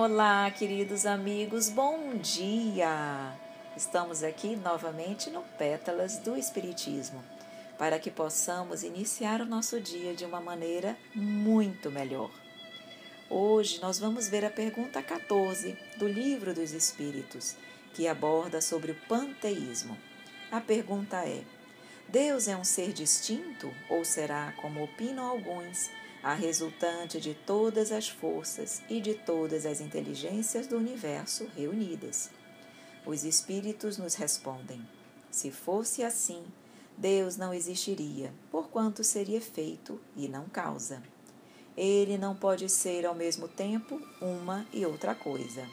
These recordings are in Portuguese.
Olá, queridos amigos, bom dia! Estamos aqui novamente no Pétalas do Espiritismo, para que possamos iniciar o nosso dia de uma maneira muito melhor. Hoje nós vamos ver a pergunta 14 do Livro dos Espíritos, que aborda sobre o panteísmo. A pergunta é: Deus é um ser distinto ou será, como opinam alguns, a resultante de todas as forças e de todas as inteligências do universo reunidas. Os espíritos nos respondem: se fosse assim, Deus não existiria, porquanto seria feito e não causa. Ele não pode ser ao mesmo tempo uma e outra coisa.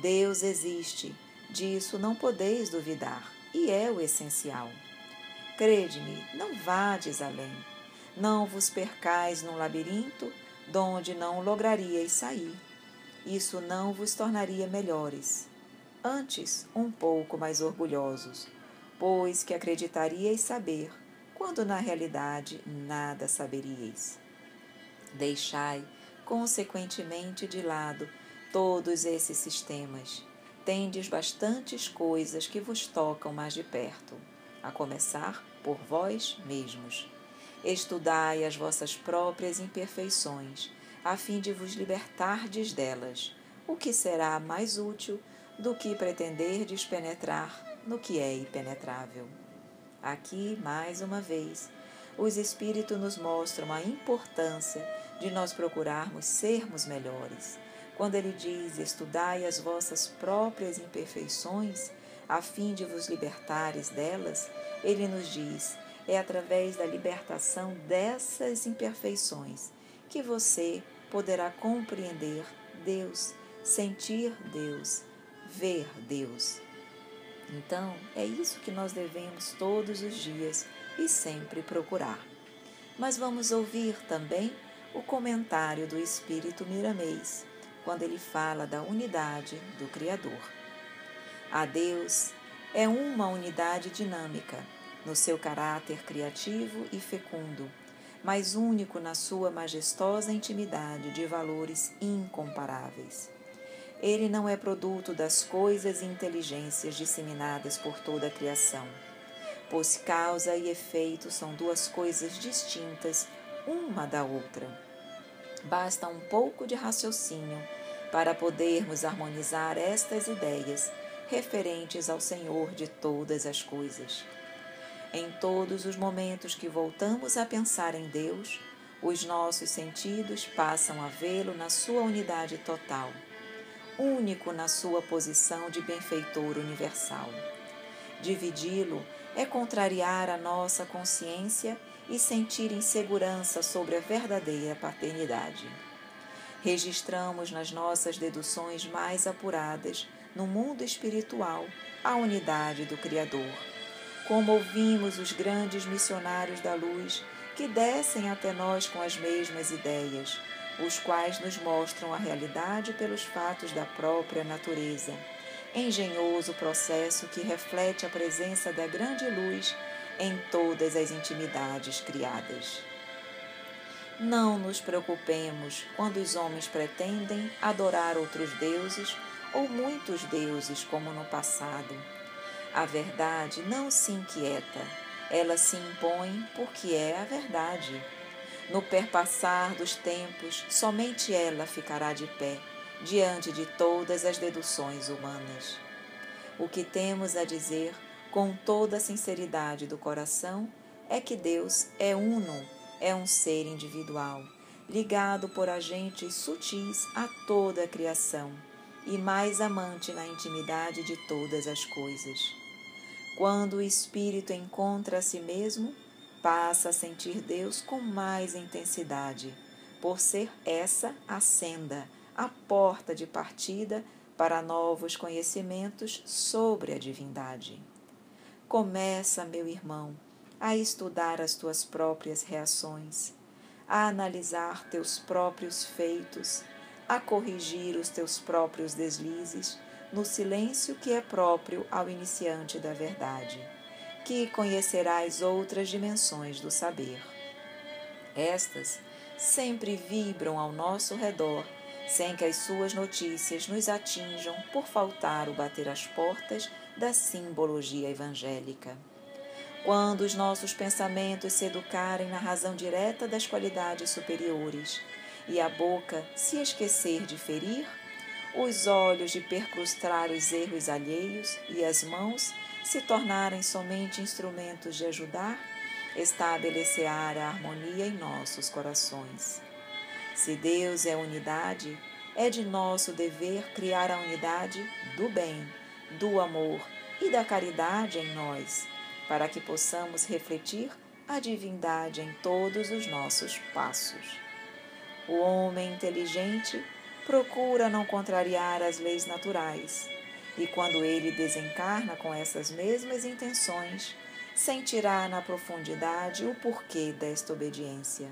Deus existe, disso não podeis duvidar, e é o essencial. Crede-me, não vades além não vos percais num labirinto, donde não lograríeis sair. Isso não vos tornaria melhores, antes um pouco mais orgulhosos, pois que acreditaríeis saber, quando na realidade nada saberíeis. Deixai, consequentemente, de lado todos esses sistemas. Tendes bastantes coisas que vos tocam mais de perto, a começar por vós mesmos Estudai as vossas próprias imperfeições, a fim de vos libertardes delas, o que será mais útil do que pretenderdes penetrar no que é impenetrável. Aqui, mais uma vez, os Espíritos nos mostram a importância de nós procurarmos sermos melhores. Quando ele diz: Estudai as vossas próprias imperfeições, a fim de vos libertares delas, ele nos diz: é através da libertação dessas imperfeições que você poderá compreender Deus, sentir Deus, ver Deus. Então, é isso que nós devemos todos os dias e sempre procurar. Mas vamos ouvir também o comentário do Espírito Miramês, quando ele fala da unidade do Criador. A Deus é uma unidade dinâmica no seu caráter criativo e fecundo, mas único na sua majestosa intimidade de valores incomparáveis. Ele não é produto das coisas e inteligências disseminadas por toda a criação, pois causa e efeito são duas coisas distintas uma da outra. Basta um pouco de raciocínio para podermos harmonizar estas ideias referentes ao Senhor de todas as coisas. Em todos os momentos que voltamos a pensar em Deus, os nossos sentidos passam a vê-lo na sua unidade total, único na sua posição de benfeitor universal. Dividi-lo é contrariar a nossa consciência e sentir insegurança sobre a verdadeira paternidade. Registramos nas nossas deduções mais apuradas, no mundo espiritual, a unidade do Criador como ouvimos os grandes missionários da luz que descem até nós com as mesmas ideias, os quais nos mostram a realidade pelos fatos da própria natureza. Engenhoso processo que reflete a presença da grande luz em todas as intimidades criadas. Não nos preocupemos quando os homens pretendem adorar outros deuses ou muitos deuses, como no passado a verdade não se inquieta, ela se impõe porque é a verdade. No perpassar dos tempos, somente ela ficará de pé diante de todas as deduções humanas. O que temos a dizer com toda a sinceridade do coração é que Deus é uno, é um ser individual, ligado por agentes sutis a toda a criação e mais amante na intimidade de todas as coisas. Quando o espírito encontra a si mesmo, passa a sentir Deus com mais intensidade, por ser essa a senda, a porta de partida para novos conhecimentos sobre a divindade. Começa, meu irmão, a estudar as tuas próprias reações, a analisar teus próprios feitos, a corrigir os teus próprios deslizes no silêncio que é próprio ao iniciante da verdade, que conhecerás outras dimensões do saber. Estas sempre vibram ao nosso redor, sem que as suas notícias nos atinjam por faltar o bater as portas da simbologia evangélica. Quando os nossos pensamentos se educarem na razão direta das qualidades superiores e a boca se esquecer de ferir, os olhos de percrustar os erros alheios e as mãos se tornarem somente instrumentos de ajudar, estabelecerá a harmonia em nossos corações. Se Deus é unidade, é de nosso dever criar a unidade do bem, do amor e da caridade em nós, para que possamos refletir a divindade em todos os nossos passos. O homem inteligente procura não contrariar as leis naturais, e quando ele desencarna com essas mesmas intenções, sentirá na profundidade o porquê desta obediência.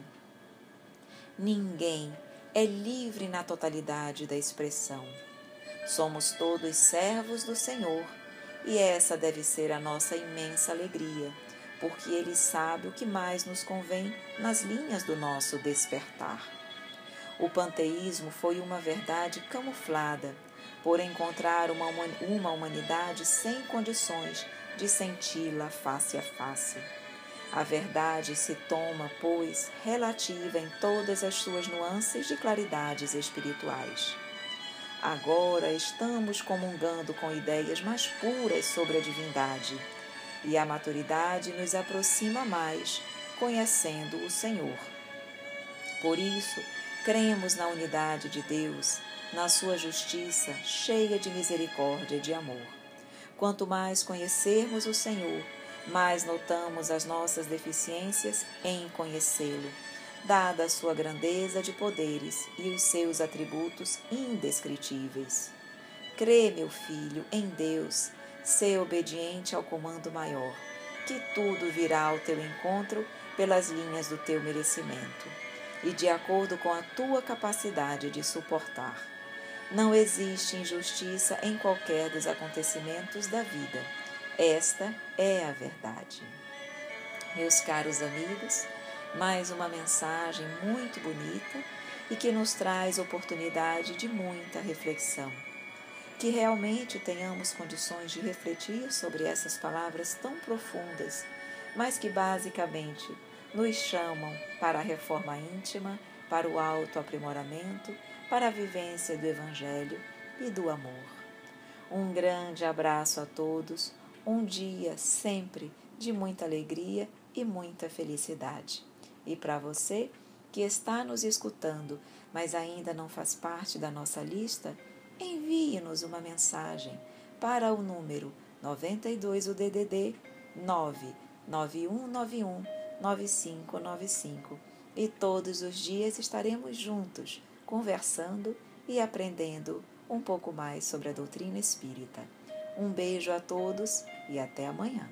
Ninguém é livre na totalidade da expressão. Somos todos servos do Senhor e essa deve ser a nossa imensa alegria, porque Ele sabe o que mais nos convém nas linhas do nosso despertar. O panteísmo foi uma verdade camuflada por encontrar uma, uma humanidade sem condições de senti-la face a face. A verdade se toma, pois, relativa em todas as suas nuances de claridades espirituais. Agora estamos comungando com ideias mais puras sobre a divindade, e a maturidade nos aproxima mais, conhecendo o Senhor. Por isso, cremos na unidade de Deus, na sua justiça cheia de misericórdia e de amor. Quanto mais conhecermos o Senhor, mais notamos as nossas deficiências em conhecê-lo, dada a sua grandeza de poderes e os seus atributos indescritíveis. Crê, meu filho, em Deus, sê obediente ao comando maior, que tudo virá ao teu encontro pelas linhas do teu merecimento e de acordo com a tua capacidade de suportar. Não existe injustiça em qualquer dos acontecimentos da vida esta é a verdade. Meus caros amigos, mais uma mensagem muito bonita e que nos traz oportunidade de muita reflexão. Que realmente tenhamos condições de refletir sobre essas palavras tão profundas, mas que basicamente nos chamam para a reforma íntima, para o autoaprimoramento, para a vivência do Evangelho e do amor. Um grande abraço a todos um dia sempre de muita alegria e muita felicidade. E para você que está nos escutando, mas ainda não faz parte da nossa lista, envie-nos uma mensagem para o número 92 o DDD 99191 9595 e todos os dias estaremos juntos conversando e aprendendo um pouco mais sobre a doutrina espírita. Um beijo a todos e até amanhã.